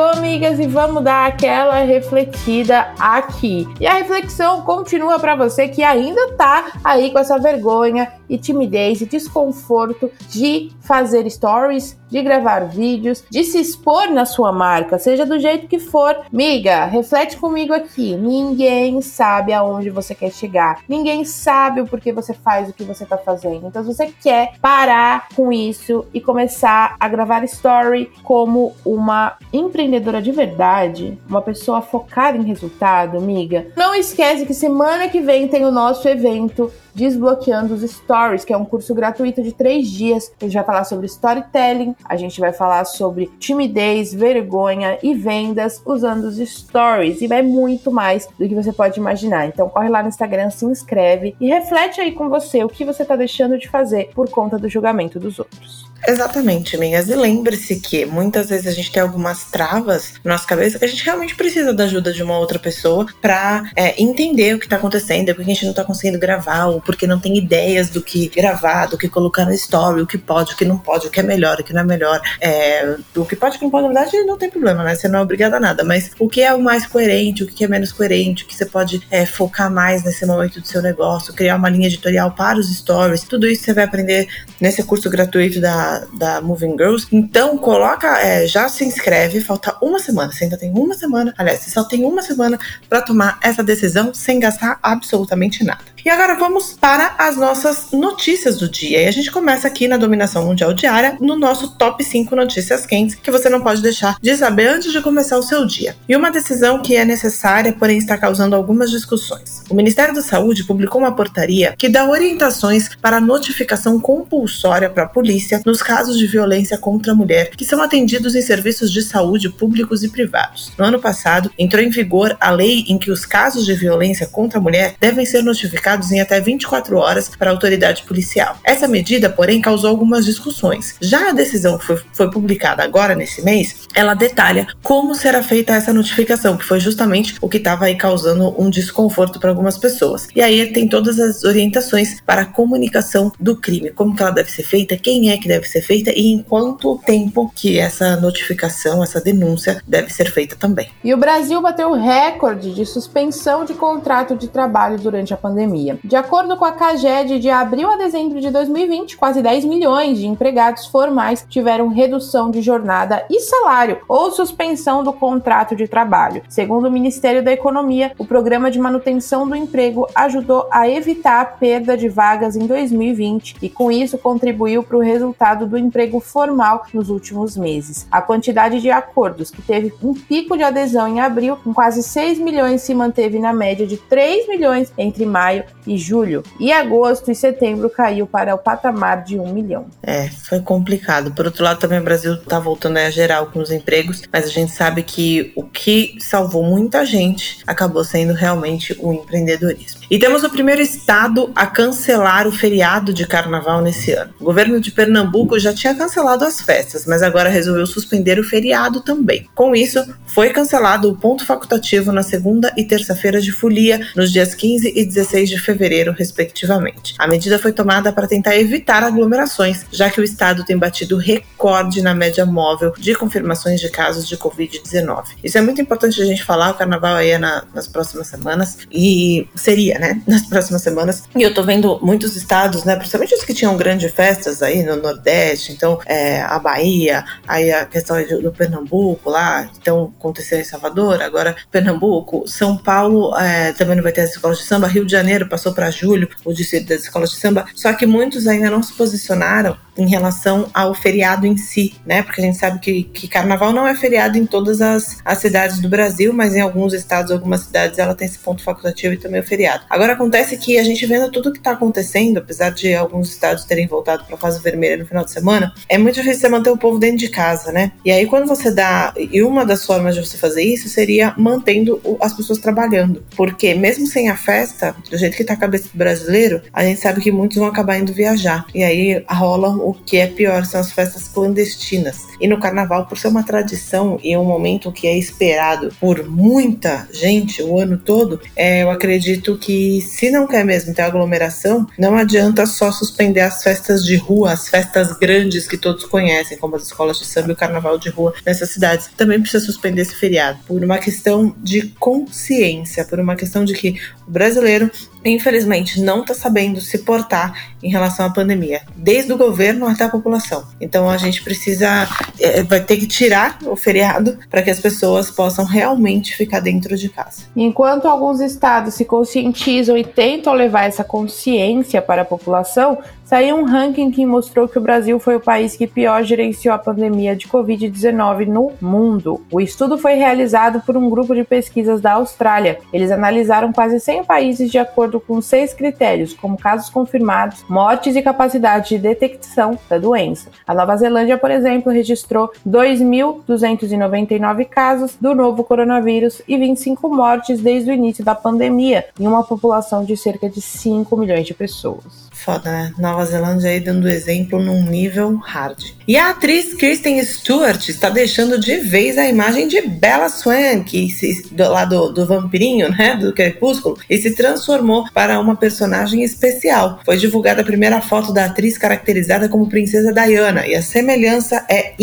Chegou, amigas, e vamos dar aquela refletida aqui. E a reflexão continua para você que ainda tá aí com essa vergonha e timidez e desconforto de fazer stories, de gravar vídeos, de se expor na sua marca, seja do jeito que for. Miga, reflete comigo aqui. Ninguém sabe aonde você quer chegar. Ninguém sabe o porquê você faz o que você tá fazendo. Então, se você quer parar com isso e começar a gravar story como uma empreendedora de verdade, uma pessoa focada em resultado, amiga, não esquece que semana que vem tem o nosso evento Desbloqueando os Stories, que é um curso gratuito de três dias. A gente vai falar sobre storytelling, a gente vai falar sobre timidez, vergonha e vendas usando os stories. E é muito mais do que você pode imaginar. Então corre lá no Instagram, se inscreve e reflete aí com você o que você está deixando de fazer por conta do julgamento dos outros. Exatamente, amigas. E lembre-se que muitas vezes a gente tem algumas travas na nossa cabeça que a gente realmente precisa da ajuda de uma outra pessoa para é, entender o que tá acontecendo, porque a gente não tá conseguindo gravar, ou porque não tem ideias do que gravar, do que colocar no story, o que pode, o que não pode, o que é melhor, o que não é melhor. É, o que pode, o que não pode, na verdade, não tem problema, né? Você não é obrigada a nada. Mas o que é o mais coerente, o que é menos coerente, o que você pode é, focar mais nesse momento do seu negócio, criar uma linha editorial para os stories, tudo isso você vai aprender nesse curso gratuito da da, Moving Girls. Então, coloca, é, já se inscreve, falta uma semana. Você ainda tem uma semana, aliás, você só tem uma semana para tomar essa decisão sem gastar absolutamente nada. E agora vamos para as nossas notícias do dia. E a gente começa aqui na Dominação Mundial Diária, no nosso top 5 notícias quentes que você não pode deixar de saber antes de começar o seu dia. E uma decisão que é necessária, porém está causando algumas discussões. O Ministério da Saúde publicou uma portaria que dá orientações para notificação compulsória para a polícia nos casos de violência contra a mulher que são atendidos em serviços de saúde públicos e privados. No ano passado, entrou em vigor a lei em que os casos de violência contra a mulher devem ser notificados em até 24 horas para a autoridade policial. Essa medida, porém, causou algumas discussões. Já a decisão foi, foi publicada agora nesse mês, ela detalha como será feita essa notificação, que foi justamente o que estava aí causando um desconforto para algumas pessoas. E aí tem todas as orientações para a comunicação do crime, como que ela deve ser feita, quem é que deve ser feita e em quanto tempo que essa notificação, essa denúncia deve ser feita também. E o Brasil bateu recorde de suspensão de contrato de trabalho durante a pandemia pandemia. De acordo com a CAGED, de abril a dezembro de 2020, quase 10 milhões de empregados formais tiveram redução de jornada e salário ou suspensão do contrato de trabalho. Segundo o Ministério da Economia, o programa de manutenção do emprego ajudou a evitar a perda de vagas em 2020 e, com isso, contribuiu para o resultado do emprego formal nos últimos meses. A quantidade de acordos, que teve um pico de adesão em abril, com quase 6 milhões, se manteve na média de 3 milhões entre maio e julho. E agosto e setembro caiu para o patamar de um milhão. É, foi complicado. Por outro lado, também o Brasil está voltando a geral com os empregos, mas a gente sabe que o que salvou muita gente acabou sendo realmente o empreendedorismo. E temos o primeiro estado a cancelar o feriado de carnaval nesse ano. O governo de Pernambuco já tinha cancelado as festas, mas agora resolveu suspender o feriado também. Com isso, foi cancelado o ponto facultativo na segunda e terça-feira de folia, nos dias 15 e 16 de fevereiro, respectivamente. A medida foi tomada para tentar evitar aglomerações, já que o estado tem batido recorde na média móvel de confirmações de casos de Covid-19. Isso é muito importante a gente falar, o carnaval aí é na, nas próximas semanas, e seria, né, nas próximas semanas. E eu tô vendo muitos estados, né, principalmente os que tinham grandes festas aí no Nordeste, então é, a Bahia, aí a questão do Pernambuco lá, então aconteceu em Salvador, agora Pernambuco, São Paulo é, também não vai ter as escolas de samba, Rio de Janeiro passou para julho o distrito das escolas de samba, só que muitos ainda não se posicionaram em relação ao feriado em si, né? Porque a gente sabe que, que carnaval não é feriado em todas as, as cidades do Brasil, mas em alguns estados, algumas cidades, ela tem esse ponto facultativo e também o feriado. Agora acontece que a gente vendo tudo que está acontecendo, apesar de alguns estados terem voltado para a fase vermelha no final de semana, é muito difícil você manter o povo dentro de casa, né? E aí quando você dá, e uma das formas de você fazer isso seria mantendo as pessoas trabalhando, porque mesmo sem a festa, do jeito que está a cabeça do brasileiro, a gente sabe que muitos vão acabar indo viajar. E aí rola o que é pior, são as festas clandestinas. E no carnaval, por ser uma tradição e um momento que é esperado por muita gente o ano todo, é, eu acredito que se não quer mesmo ter aglomeração, não adianta só suspender as festas de rua, as festas grandes que todos conhecem, como as escolas de samba e o carnaval de rua nessas cidades. Também precisa suspender esse feriado por uma questão de consciência, por uma questão de que o brasileiro infelizmente, não está sabendo se portar em relação à pandemia, desde o governo até a população. Então a gente precisa, é, vai ter que tirar o feriado para que as pessoas possam realmente ficar dentro de casa. Enquanto alguns estados se conscientizam e tentam levar essa consciência para a população, saiu um ranking que mostrou que o Brasil foi o país que pior gerenciou a pandemia de Covid-19 no mundo. O estudo foi realizado por um grupo de pesquisas da Austrália. Eles analisaram quase 100 países de acordo com seis critérios, como casos confirmados, mortes e capacidade de detecção da doença. A Nova Zelândia, por exemplo, registrou 2.299 casos do novo coronavírus e 25 mortes desde o início da pandemia, em uma população de cerca de 5 milhões de pessoas. Foda, né? Nova Zelândia aí dando exemplo num nível hard. E a atriz Kristen Stewart está deixando de vez a imagem de Bella Swan, que se, do, lá do, do vampirinho, né? Do Crepúsculo, e se transformou para uma personagem especial. Foi divulgada a primeira foto da atriz caracterizada como Princesa Diana, e a semelhança é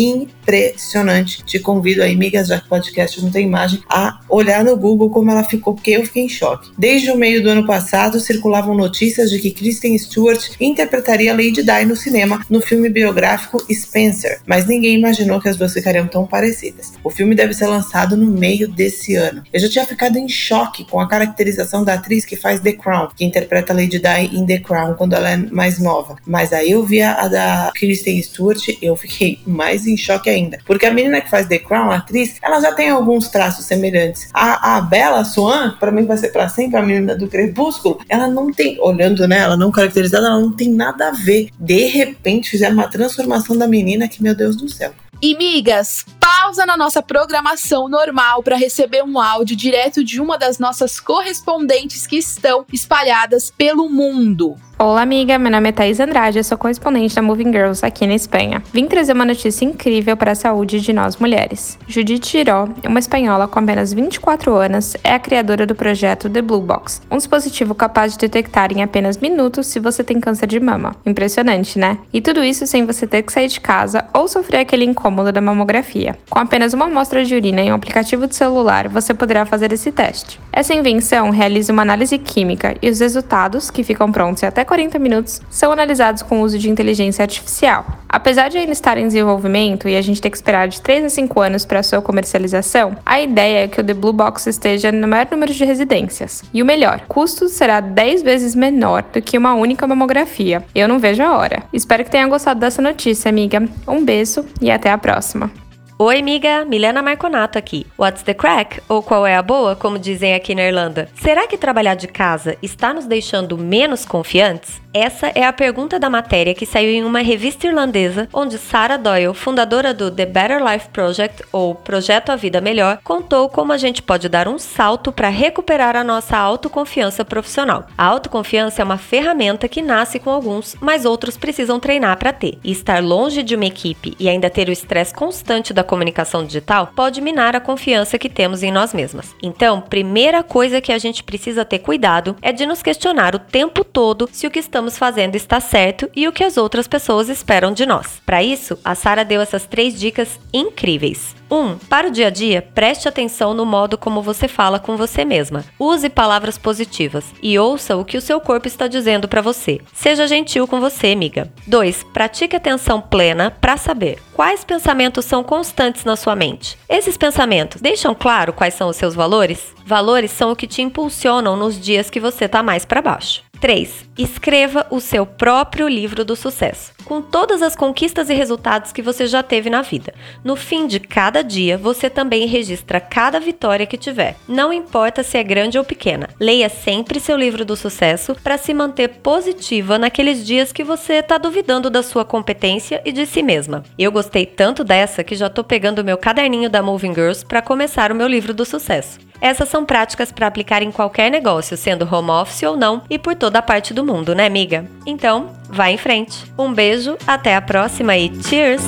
impressionante. Te convido aí, migas, já que podcast não tem imagem, a olhar no Google como ela ficou, porque eu fiquei em choque. Desde o meio do ano passado, circulavam notícias de que Kristen Stewart Stewart interpretaria Lady Di no cinema no filme biográfico Spencer, mas ninguém imaginou que as duas ficariam tão parecidas. O filme deve ser lançado no meio desse ano. Eu já tinha ficado em choque com a caracterização da atriz que faz The Crown, que interpreta Lady Di em The Crown quando ela é mais nova. Mas aí eu vi a da Kristen Stewart, eu fiquei mais em choque ainda, porque a menina que faz The Crown, a atriz, ela já tem alguns traços semelhantes. A, a Bella Swan, para mim vai ser para sempre a menina do Crepúsculo, ela não tem, olhando nela, ela não caracteriza ela não tem nada a ver. De repente fizeram uma transformação da menina que, meu Deus do céu. E migas, pausa na nossa programação normal para receber um áudio direto de uma das nossas correspondentes que estão espalhadas pelo mundo. Olá, amiga. Meu nome é Thais Andrade, eu sou correspondente da Moving Girls aqui na Espanha. Vim trazer uma notícia incrível para a saúde de nós mulheres. Judith Giró, uma espanhola com apenas 24 anos, é a criadora do projeto The Blue Box, um dispositivo capaz de detectar em apenas minutos se você tem câncer de mama. Impressionante, né? E tudo isso sem você ter que sair de casa ou sofrer aquele incômodo da mamografia. Com apenas uma amostra de urina em um aplicativo de celular, você poderá fazer esse teste. Essa invenção realiza uma análise química e os resultados, que ficam prontos em até 40 minutos são analisados com o uso de inteligência artificial. Apesar de ainda estar em desenvolvimento e a gente ter que esperar de 3 a 5 anos para sua comercialização, a ideia é que o The Blue Box esteja no maior número de residências. E o melhor, custo será 10 vezes menor do que uma única mamografia. Eu não vejo a hora. Espero que tenha gostado dessa notícia, amiga. Um beijo e até a próxima. Oi, amiga, Milena Marconato aqui. What's the crack? Ou qual é a boa, como dizem aqui na Irlanda? Será que trabalhar de casa está nos deixando menos confiantes? Essa é a pergunta da matéria que saiu em uma revista irlandesa, onde Sarah Doyle, fundadora do The Better Life Project, ou Projeto A Vida Melhor, contou como a gente pode dar um salto para recuperar a nossa autoconfiança profissional. A autoconfiança é uma ferramenta que nasce com alguns, mas outros precisam treinar para ter. E estar longe de uma equipe e ainda ter o estresse constante da comunicação digital pode minar a confiança que temos em nós mesmas. Então, primeira coisa que a gente precisa ter cuidado é de nos questionar o tempo todo se o que estamos estamos fazendo está certo e o que as outras pessoas esperam de nós. Para isso, a Sara deu essas três dicas incríveis. 1. Um, para o dia a dia, preste atenção no modo como você fala com você mesma. Use palavras positivas e ouça o que o seu corpo está dizendo para você. Seja gentil com você, amiga. 2. Pratique atenção plena para saber quais pensamentos são constantes na sua mente. Esses pensamentos deixam claro quais são os seus valores? Valores são o que te impulsionam nos dias que você está mais para baixo. 3. Escreva o seu próprio livro do sucesso, com todas as conquistas e resultados que você já teve na vida. No fim de cada dia, você também registra cada vitória que tiver. Não importa se é grande ou pequena. Leia sempre seu livro do sucesso para se manter positiva naqueles dias que você está duvidando da sua competência e de si mesma. Eu gostei tanto dessa que já tô pegando meu caderninho da Moving Girls para começar o meu livro do sucesso. Essas são práticas para aplicar em qualquer negócio, sendo home office ou não, e por toda a parte do mundo, né, amiga? Então, vá em frente. Um beijo, até a próxima e cheers!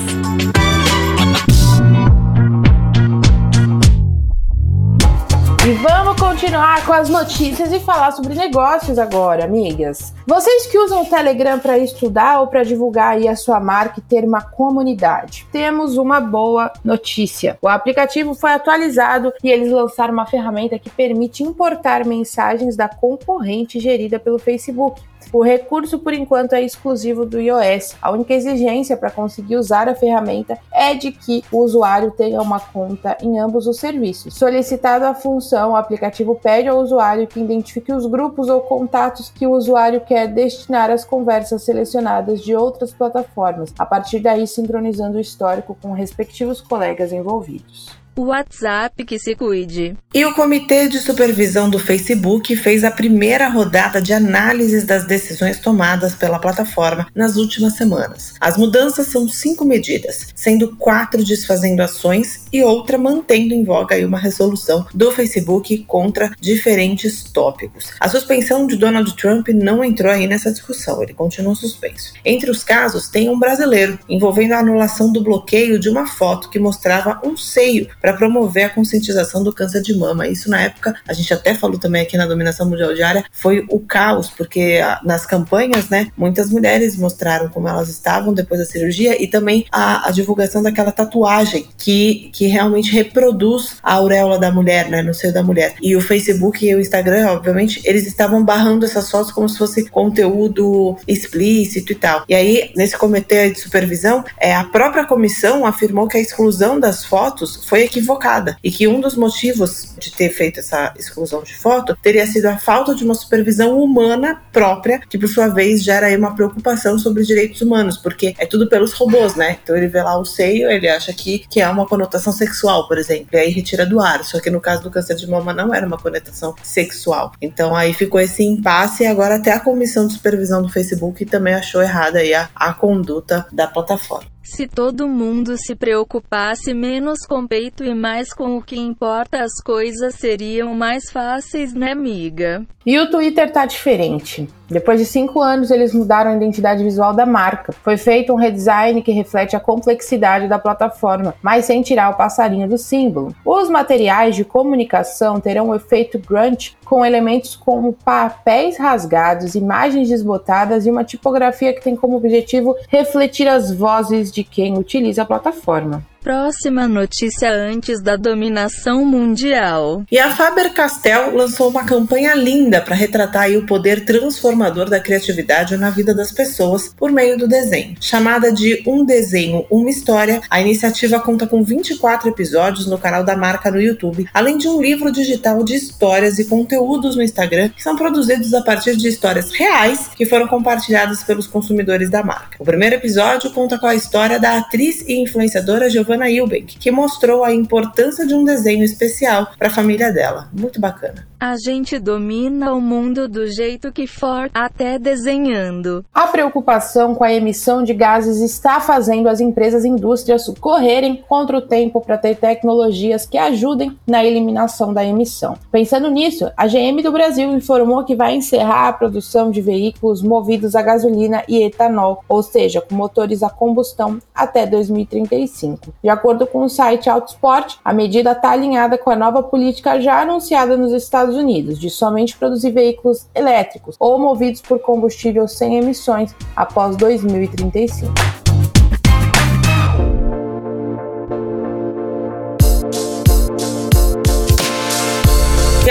E vamos continuar com as notícias e falar sobre negócios agora, amigas. Vocês que usam o Telegram para estudar ou para divulgar aí a sua marca e ter uma comunidade, temos uma boa notícia. O aplicativo foi atualizado e eles lançaram uma ferramenta que permite importar mensagens da concorrente gerida pelo Facebook. O recurso, por enquanto, é exclusivo do iOS. A única exigência para conseguir usar a ferramenta é de que o usuário tenha uma conta em ambos os serviços. Solicitado a função, o aplicativo pede ao usuário que identifique os grupos ou contatos que o usuário quer destinar às conversas selecionadas de outras plataformas, a partir daí sincronizando o histórico com respectivos colegas envolvidos. WhatsApp que se cuide. E o Comitê de Supervisão do Facebook fez a primeira rodada de análises das decisões tomadas pela plataforma nas últimas semanas. As mudanças são cinco medidas, sendo quatro desfazendo ações e outra mantendo em voga uma resolução do Facebook contra diferentes tópicos. A suspensão de Donald Trump não entrou aí nessa discussão, ele continua suspenso. Entre os casos, tem um brasileiro envolvendo a anulação do bloqueio de uma foto que mostrava um seio para promover a conscientização do câncer de mama. Isso na época, a gente até falou também aqui na dominação mundial diária, foi o caos, porque nas campanhas, né, muitas mulheres mostraram como elas estavam depois da cirurgia e também a, a divulgação daquela tatuagem que, que realmente reproduz a auréola da mulher, né, no seio da mulher. E o Facebook e o Instagram, obviamente, eles estavam barrando essas fotos como se fosse conteúdo explícito e tal. E aí, nesse comitê de supervisão, é, a própria comissão afirmou que a exclusão das fotos foi equivocada e que um dos motivos de ter feito essa exclusão de foto teria sido a falta de uma supervisão humana própria, que por sua vez gera aí uma preocupação sobre direitos humanos, porque é tudo pelos robôs, né? Então ele vê lá o seio, ele acha que, que é uma conotação sexual, por exemplo, e aí retira do ar. Só que no caso do câncer de mama não era uma conotação sexual. Então aí ficou esse impasse e agora até a comissão de supervisão do Facebook também achou errada aí a, a conduta da plataforma. Se todo mundo se preocupasse menos com peito e mais com o que importa, as coisas seriam mais fáceis, né, amiga? E o Twitter tá diferente. Depois de cinco anos, eles mudaram a identidade visual da marca. Foi feito um redesign que reflete a complexidade da plataforma, mas sem tirar o passarinho do símbolo. Os materiais de comunicação terão o efeito grunge, com elementos como papéis rasgados, imagens desbotadas e uma tipografia que tem como objetivo refletir as vozes de quem utiliza a plataforma. Próxima notícia antes da dominação mundial. E a Faber-Castell lançou uma campanha linda para retratar o poder transformador da criatividade na vida das pessoas por meio do desenho. Chamada de Um Desenho, Uma História, a iniciativa conta com 24 episódios no canal da marca no YouTube, além de um livro digital de histórias e conteúdos no Instagram que são produzidos a partir de histórias reais que foram compartilhadas pelos consumidores da marca. O primeiro episódio conta com a história da atriz e influenciadora Giovanna Giovanna Eubank, que mostrou a importância de um desenho especial para a família dela. Muito bacana. A gente domina o mundo do jeito que for, até desenhando. A preocupação com a emissão de gases está fazendo as empresas e indústrias correrem contra o tempo para ter tecnologias que ajudem na eliminação da emissão. Pensando nisso, a GM do Brasil informou que vai encerrar a produção de veículos movidos a gasolina e etanol, ou seja, com motores a combustão, até 2035. De acordo com o site Autosport, a medida está alinhada com a nova política já anunciada nos Estados Unidos de somente produzir veículos elétricos ou movidos por combustível sem emissões após 2035.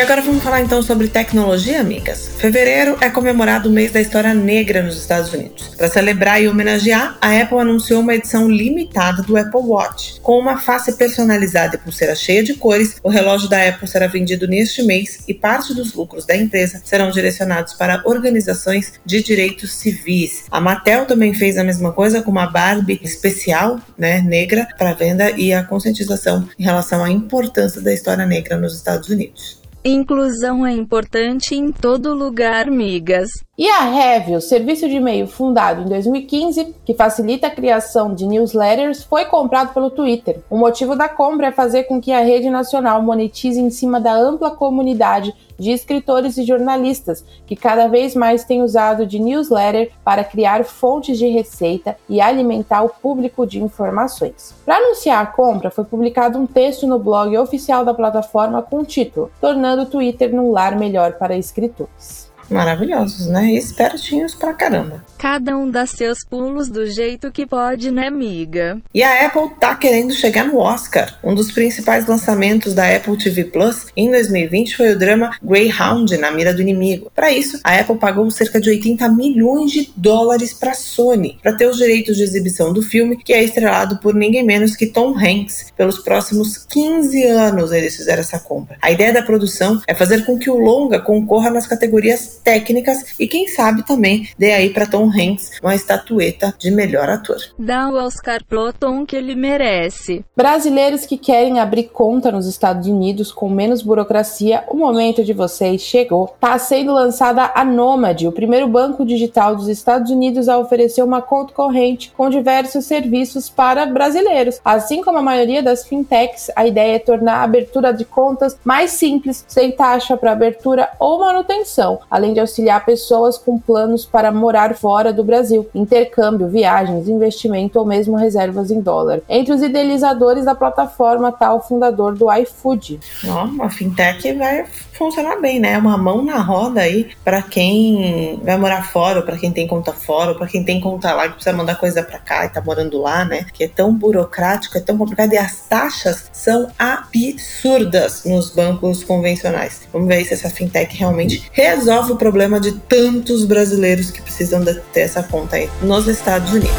Agora vamos falar então sobre tecnologia, amigas. Fevereiro é comemorado o mês da história negra nos Estados Unidos. Para celebrar e homenagear, a Apple anunciou uma edição limitada do Apple Watch. Com uma face personalizada e pulseira cheia de cores, o relógio da Apple será vendido neste mês e parte dos lucros da empresa serão direcionados para organizações de direitos civis. A Mattel também fez a mesma coisa com uma Barbie especial, né, negra, para venda e a conscientização em relação à importância da história negra nos Estados Unidos. Inclusão é importante em todo lugar, migas. E a Revio, serviço de e-mail fundado em 2015, que facilita a criação de newsletters, foi comprado pelo Twitter. O motivo da compra é fazer com que a rede nacional monetize em cima da ampla comunidade de escritores e jornalistas, que cada vez mais tem usado de newsletter para criar fontes de receita e alimentar o público de informações. Para anunciar a compra, foi publicado um texto no blog oficial da plataforma com o título Tornando o Twitter num lar melhor para escritores maravilhosos, né? E espertinhos pra caramba. Cada um dá seus pulos do jeito que pode, né, amiga? E a Apple tá querendo chegar no Oscar. Um dos principais lançamentos da Apple TV Plus em 2020 foi o drama Greyhound na mira do inimigo. Para isso, a Apple pagou cerca de 80 milhões de dólares para Sony para ter os direitos de exibição do filme, que é estrelado por ninguém menos que Tom Hanks. Pelos próximos 15 anos eles fizeram essa compra. A ideia da produção é fazer com que o longa concorra nas categorias técnicas e quem sabe também dê aí para Tom Hanks uma estatueta de melhor ator. Dá o Oscar pro Tom que ele merece. Brasileiros que querem abrir conta nos Estados Unidos com menos burocracia, o momento de vocês chegou. Está sendo lançada a Nomad, o primeiro banco digital dos Estados Unidos a oferecer uma conta corrente com diversos serviços para brasileiros. Assim como a maioria das fintechs, a ideia é tornar a abertura de contas mais simples, sem taxa para abertura ou manutenção, além de auxiliar pessoas com planos para morar fora do Brasil, intercâmbio, viagens, investimento ou mesmo reservas em dólar. Entre os idealizadores da plataforma está o fundador do iFood. Ó, a fintech vai funcionar bem, né? Uma mão na roda aí para quem vai morar fora, para quem tem conta fora, para quem tem conta lá que precisa mandar coisa para cá e tá morando lá, né? Que é tão burocrático, é tão complicado e as taxas são absurdas nos bancos convencionais. Vamos ver se essa fintech realmente resolve o problema de tantos brasileiros que precisam ter essa conta aí nos Estados Unidos.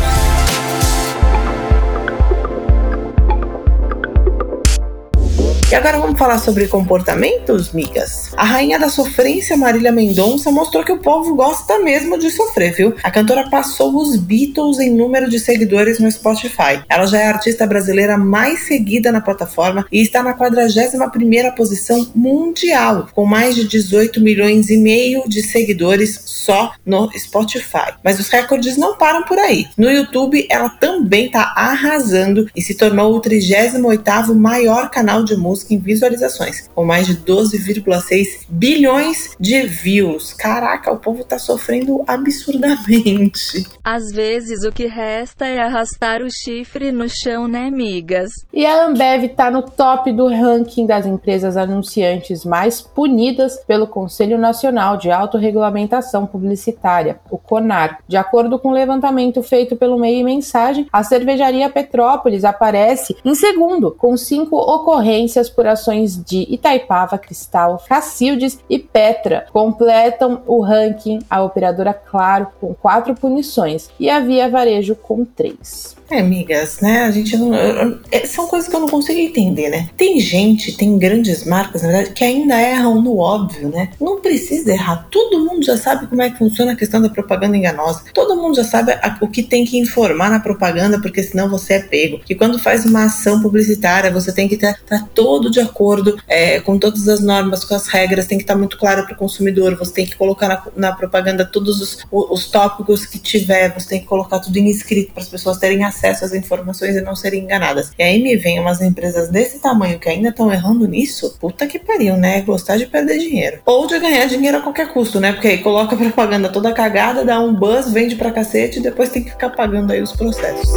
E agora vamos falar sobre comportamentos, migas? A rainha da sofrência, Marília Mendonça, mostrou que o povo gosta mesmo de sofrer, viu? A cantora passou os Beatles em número de seguidores no Spotify. Ela já é a artista brasileira mais seguida na plataforma e está na 41ª posição mundial, com mais de 18 milhões e meio de seguidores só no Spotify. Mas os recordes não param por aí. No YouTube, ela também está arrasando e se tornou o 38º maior canal de música em visualizações, com mais de 12,6 bilhões de views. Caraca, o povo tá sofrendo absurdamente. Às vezes o que resta é arrastar o chifre no chão, né, migas? E a Ambev tá no top do ranking das empresas anunciantes mais punidas pelo Conselho Nacional de Autorregulamentação Publicitária, o CONAR. De acordo com o um levantamento feito pelo Meio e Mensagem, a cervejaria Petrópolis aparece em segundo, com cinco ocorrências por ações de Itaipava, Cristal, Cacildes e Petra. Completam o ranking a operadora Claro com quatro punições e a Via Varejo com três. É, amigas, né? A gente não. É, são coisas que eu não consigo entender, né? Tem gente, tem grandes marcas, na verdade, que ainda erram no óbvio, né? Não precisa errar. Todo mundo já sabe como é que funciona a questão da propaganda enganosa. Todo mundo já sabe a, o que tem que informar na propaganda, porque senão você é pego. Que quando faz uma ação publicitária, você tem que estar tá todo de acordo é, com todas as normas, com as regras, tem que estar tá muito claro para o consumidor. Você tem que colocar na, na propaganda todos os, os tópicos que tiver, você tem que colocar tudo em escrito para as pessoas terem acesso acesso às informações e não serem enganadas. E aí me vem umas empresas desse tamanho que ainda estão errando nisso, puta que pariu, né? Gostar de perder dinheiro. Ou de ganhar dinheiro a qualquer custo, né? Porque aí coloca propaganda toda cagada, dá um buzz, vende pra cacete e depois tem que ficar pagando aí os processos.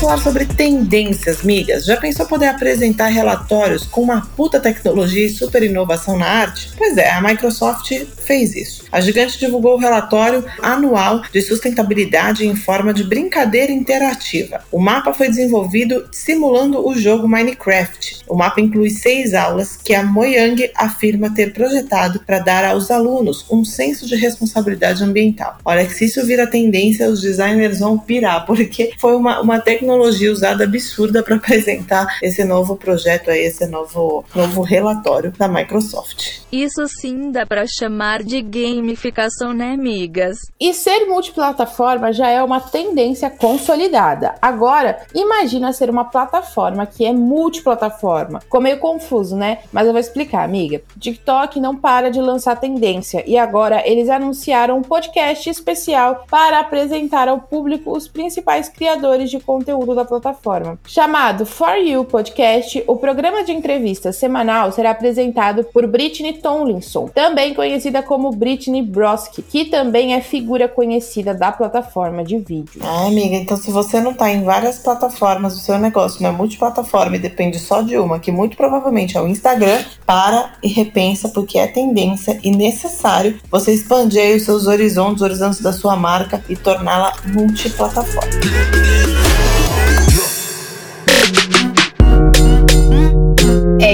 Falar sobre tendências, migas. Já pensou poder apresentar relatórios com uma puta tecnologia e super inovação na arte? Pois é, a Microsoft fez isso. A gigante divulgou o relatório anual de sustentabilidade em forma de brincadeira interativa. O mapa foi desenvolvido simulando o jogo Minecraft. O mapa inclui seis aulas que a Mojang afirma ter projetado para dar aos alunos um senso de responsabilidade ambiental. Olha que se isso vira tendência, os designers vão pirar, porque foi uma, uma tecnologia usada absurda para apresentar esse novo projeto aí, esse novo, novo relatório da Microsoft. Isso sim dá para chamar de gamificação, né, amigas? E ser multiplataforma já é uma tendência consolidada. Agora, imagina ser uma plataforma que é multiplataforma. Ficou meio confuso, né? Mas eu vou explicar, amiga. TikTok não para de lançar tendência e agora eles anunciaram um podcast especial para apresentar ao público os principais criadores de conteúdo da plataforma. Chamado For You Podcast, o programa de entrevista semanal será apresentado por Britney Tomlinson, também conhecida como Britney Broski, que também é figura conhecida da plataforma de vídeo. Ah, amiga, então se você não tá em várias plataformas, o seu negócio não é multiplataforma e depende só de uma, que muito provavelmente é o Instagram, para e repensa, porque é tendência e necessário você expandir os seus horizontes, os horizontes da sua marca e torná-la multiplataforma.